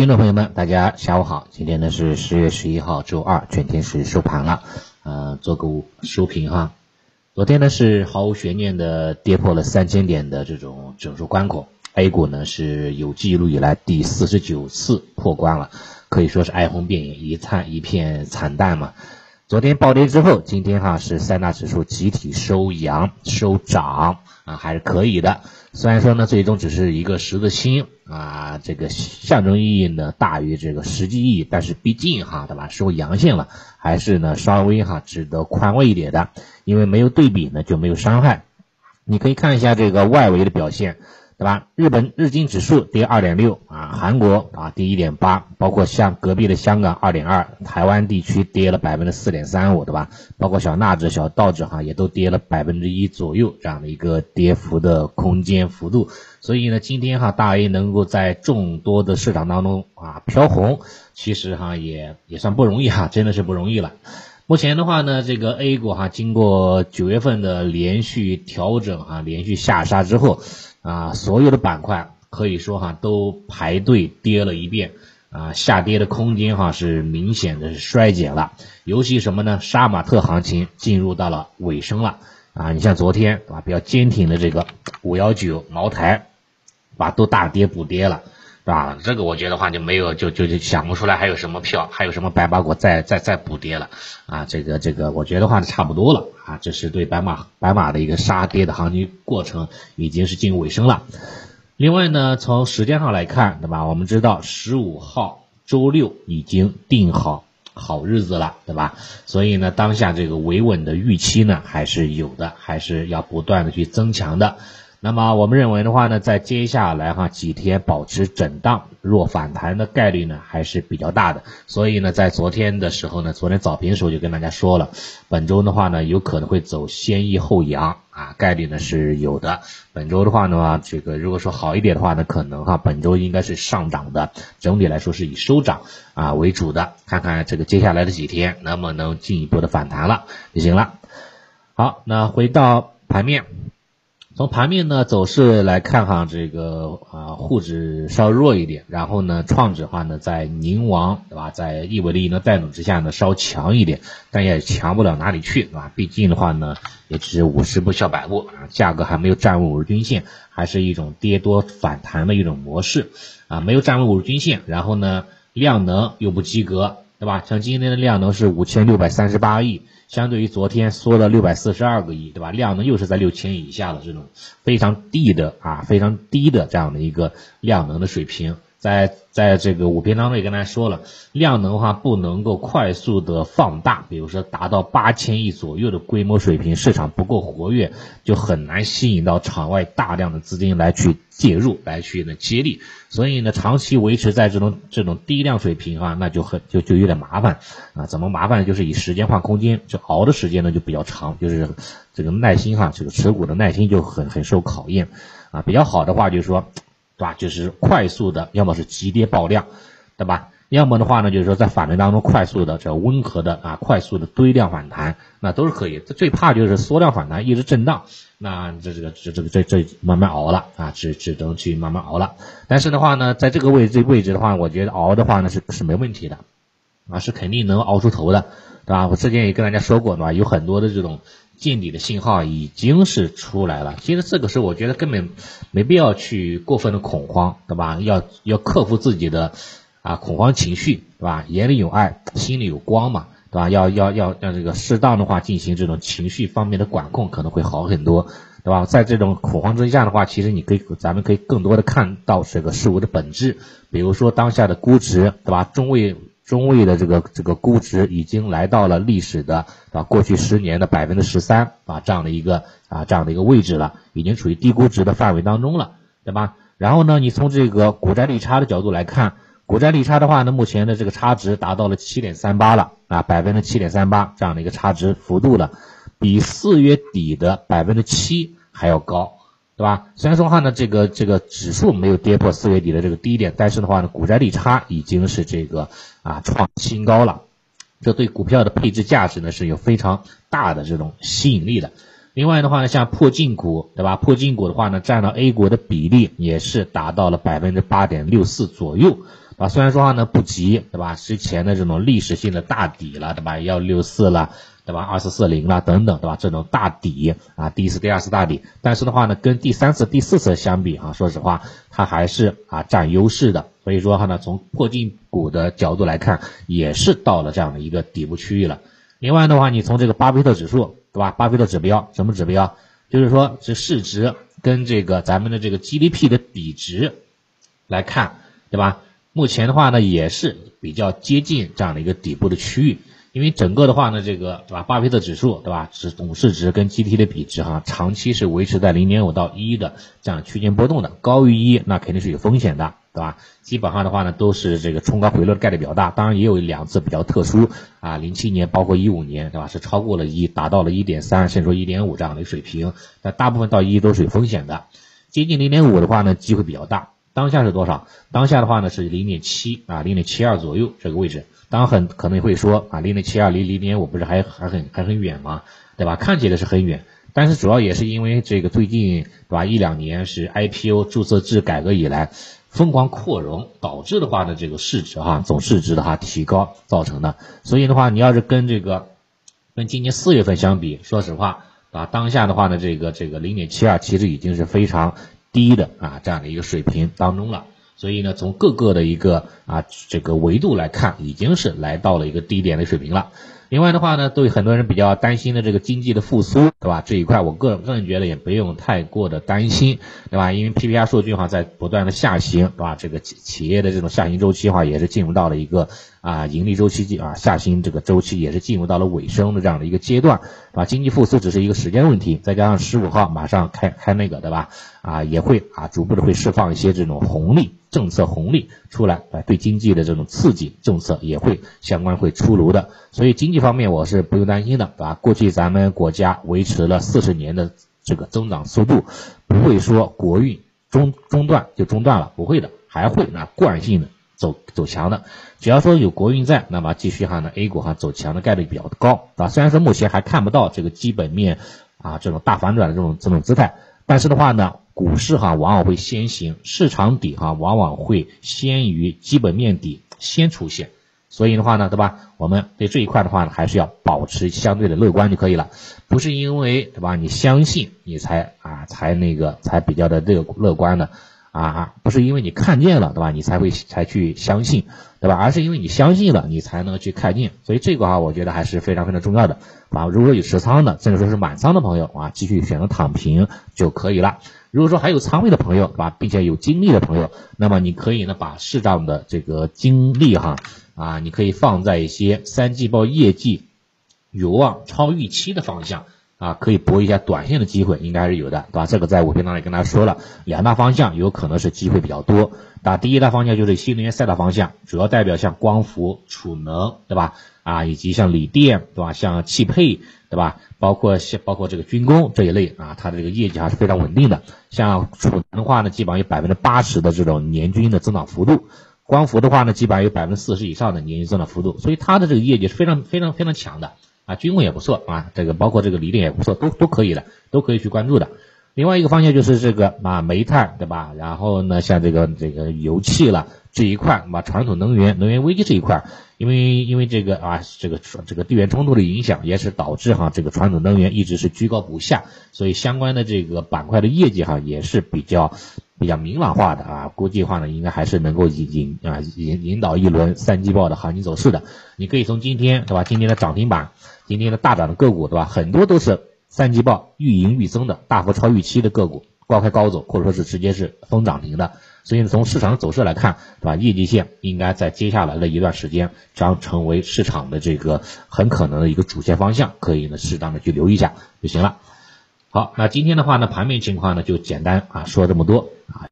听众朋友们，大家下午好，今天呢是十月十一号，周二，全天是收盘了，呃，做个收评哈。昨天呢是毫无悬念的跌破了三千点的这种整数关口，A 股呢是有记录以来第四十九次破关了，可以说是哀鸿遍野，一灿一片惨淡嘛。昨天暴跌之后，今天哈是三大指数集体收阳收涨啊，还是可以的。虽然说呢，最终只是一个十字星啊，这个象征意义呢大于这个实际意义，但是毕竟哈对吧，收阳线了，还是呢稍微哈值得宽慰一点的，因为没有对比呢就没有伤害。你可以看一下这个外围的表现。对吧？日本日经指数跌二点六啊，韩国啊跌一点八，包括像隔壁的香港二点二，台湾地区跌了百分之四点三五，对吧？包括小纳指、小道指哈也都跌了百分之一左右这样的一个跌幅的空间幅度。所以呢，今天哈大 A 能够在众多的市场当中啊飘红，其实哈也也算不容易哈，真的是不容易了。目前的话呢，这个 A 股哈经过九月份的连续调整哈，连续下杀之后。啊，所有的板块可以说哈都排队跌了一遍啊，下跌的空间哈是明显的衰减了。尤其什么呢？杀马特行情进入到了尾声了啊！你像昨天啊，比较坚挺的这个五幺九茅台，吧都大跌补跌了，对吧？这个我觉得话就没有就就就想不出来还有什么票，还有什么白马股再再再补跌了啊！这个这个我觉得话就差不多了。啊，这是对白马白马的一个杀跌的行情过程已经是进入尾声了。另外呢，从时间上来看，对吧？我们知道十五号周六已经定好好日子了，对吧？所以呢，当下这个维稳的预期呢还是有的，还是要不断的去增强的。那么我们认为的话呢，在接下来哈几天保持震荡，若反弹的概率呢还是比较大的。所以呢，在昨天的时候呢，昨天早评的时候就跟大家说了，本周的话呢，有可能会走先抑后扬啊，概率呢是有的。本周的话呢，这个如果说好一点的话呢，可能哈本周应该是上涨的，整体来说是以收涨啊为主的。看看这个接下来的几天能不能进一步的反弹了就行了。好，那回到盘面。从盘面呢走势来看哈，这个啊沪指稍弱一点，然后呢创指的话呢在宁王对吧，在易维利能带动之下呢稍强一点，但也强不了哪里去对吧？毕竟的话呢也只是五十步笑百步啊，价格还没有站稳五日均线，还是一种跌多反弹的一种模式啊，没有站稳五日均线，然后呢量能又不及格对吧？像今天的量能是五千六百三十八亿。相对于昨天缩了六百四十二个亿，对吧？量能又是在六千亿以下的这种非常低的啊，非常低的这样的一个量能的水平。在在这个五篇当中也跟大家说了，量能的话不能够快速的放大，比如说达到八千亿左右的规模水平，市场不够活跃，就很难吸引到场外大量的资金来去介入，来去呢接力。所以呢，长期维持在这种这种低量水平啊，那就很就就有点麻烦啊。怎么麻烦呢？就是以时间换空间，就熬的时间呢就比较长，就是这个耐心哈，这个持股的耐心就很很受考验啊。比较好的话就是说。对吧？就是快速的，要么是急跌爆量，对吧？要么的话呢，就是说在反弹当中快速的、这温和的啊，快速的堆量反弹，那都是可以。最怕就是缩量反弹，一直震荡，那这这个这这个这这慢慢熬了啊，只只能去慢慢熬了。但是的话呢，在这个位置位置的话，我觉得熬的话呢是是没问题的，啊，是肯定能熬出头的，对吧？我之前也跟大家说过，对吧？有很多的这种。见底的信号已经是出来了，其实这个时候我觉得根本没必要去过分的恐慌，对吧？要要克服自己的啊恐慌情绪，对吧？眼里有爱，心里有光嘛，对吧？要要要让这个适当的话进行这种情绪方面的管控，可能会好很多，对吧？在这种恐慌之下的话，其实你可以咱们可以更多的看到这个事物的本质，比如说当下的估值，对吧？中位。中位的这个这个估值已经来到了历史的啊过去十年的百分之十三啊这样的一个啊这样的一个位置了，已经处于低估值的范围当中了，对吧？然后呢，你从这个股债利差的角度来看，股债利差的话呢，目前的这个差值达到了七点三八了啊，百分之七点三八这样的一个差值幅度了，比四月底的百分之七还要高。对吧？虽然说话呢，这个这个指数没有跌破四月底的这个低点，但是的话呢，股债利差已经是这个啊创新高了，这对股票的配置价值呢是有非常大的这种吸引力的。另外的话呢，像破净股，对吧？破净股的话呢，占到 A 股的比例也是达到了百分之八点六四左右。啊，虽然说话呢不急，对吧？之前的这种历史性的大底了，对吧？幺六四了，对吧？二四四零了等等，对吧？这种大底啊，第一次、第二次大底，但是的话呢，跟第三次、第四次相比啊，说实话，它还是啊占优势的。所以说哈呢，从破净股的角度来看，也是到了这样的一个底部区域了。另外的话，你从这个巴菲特指数，对吧？巴菲特指标什么指标？就是说是市值跟这个咱们的这个 GDP 的比值来看，对吧？目前的话呢，也是比较接近这样的一个底部的区域，因为整个的话呢，这个对吧？巴菲特指数对吧？是总市值跟 GDP 的比值哈，长期是维持在零点五到一的这样区间波动的，高于一那肯定是有风险的，对吧？基本上的话呢，都是这个冲高回落的概率比较大，当然也有两次比较特殊啊，零七年包括一五年对吧？是超过了一，达到了一点三甚至说一点五这样的一个水平，但大部分到一都是有风险的，接近零点五的话呢，机会比较大。当下是多少？当下的话呢是零点七啊，零点七二左右这个位置。当然很可能会说啊，零点七二离零点五不是还还很还很远吗？对吧？看起来是很远，但是主要也是因为这个最近对吧一两年是 IPO 注册制改革以来疯狂扩容导致的话呢这个市值哈总市值的话提高造成的。所以的话你要是跟这个跟今年四月份相比，说实话啊当下的话呢这个这个零点七二其实已经是非常。低的啊这样的一个水平当中了，所以呢，从各个的一个啊这个维度来看，已经是来到了一个低点的水平了。另外的话呢，对很多人比较担心的这个经济的复苏，对吧？这一块我个人个人觉得也不用太过的担心，对吧？因为 PPI 数据的话在不断的下行，对吧？这个企企业的这种下行周期的话也是进入到了一个啊盈利周期啊下行这个周期也是进入到了尾声的这样的一个阶段，对吧？经济复苏只是一个时间问题，再加上十五号马上开开那个，对吧？啊也会啊逐步的会释放一些这种红利。政策红利出来，啊，对经济的这种刺激政策也会相关会出炉的，所以经济方面我是不用担心的，对吧？过去咱们国家维持了四十年的这个增长速度，不会说国运中中断就中断了，不会的，还会那惯性的走走强的。只要说有国运在，那么继续哈呢 A 股哈走强的概率比较高，啊，虽然说目前还看不到这个基本面啊这种大反转的这种这种姿态，但是的话呢。股市哈往往会先行，市场底哈往往会先于基本面底先出现，所以的话呢，对吧？我们对这一块的话呢，还是要保持相对的乐观就可以了，不是因为对吧？你相信你才啊才那个才比较的乐乐观的啊，不是因为你看见了对吧？你才会才去相信对吧？而是因为你相信了，你才能去看见，所以这个哈我觉得还是非常非常重要的啊。如果有持仓的，甚至说是满仓的朋友啊，继续选择躺平就可以了。如果说还有仓位的朋友，对吧，并且有精力的朋友，那么你可以呢把适当的这个精力哈啊，你可以放在一些三季报业绩有望超预期的方向啊，可以搏一下短线的机会，应该是有的，对吧？这个在我频道里跟大家说了，两大方向有可能是机会比较多。那第一大方向就是新能源赛道方向，主要代表像光伏、储能，对吧？啊，以及像锂电，对吧？像汽配，对吧？包括像包括这个军工这一类啊，它的这个业绩还是非常稳定的。像储能的话呢，基本上有百分之八十的这种年均的增长幅度；光伏的话呢，基本上有百分之四十以上的年均增长幅度。所以它的这个业绩是非常非常非常强的啊，军工也不错啊，这个包括这个锂电也不错，都都可以的，都可以去关注的。另外一个方向就是这个啊，煤炭对吧？然后呢，像这个这个油气了这一块，把传统能源能源危机这一块。因为因为这个啊，这个这个地缘冲突的影响，也是导致哈这个传统能源一直是居高不下，所以相关的这个板块的业绩哈也是比较比较明朗化的啊，估计话呢应该还是能够引引啊引引导一轮三季报的行情走势的。你可以从今天对吧，今天的涨停板，今天的大涨的个股对吧，很多都是三季报预盈预增的，大幅超预期的个股，高开高走，或者说是直接是封涨停的。所以从市场的走势来看，对吧？业绩线应该在接下来的一段时间将成为市场的这个很可能的一个主线方向，可以呢适当的去留意一下就行了。好，那今天的话呢，盘面情况呢就简单啊说这么多啊。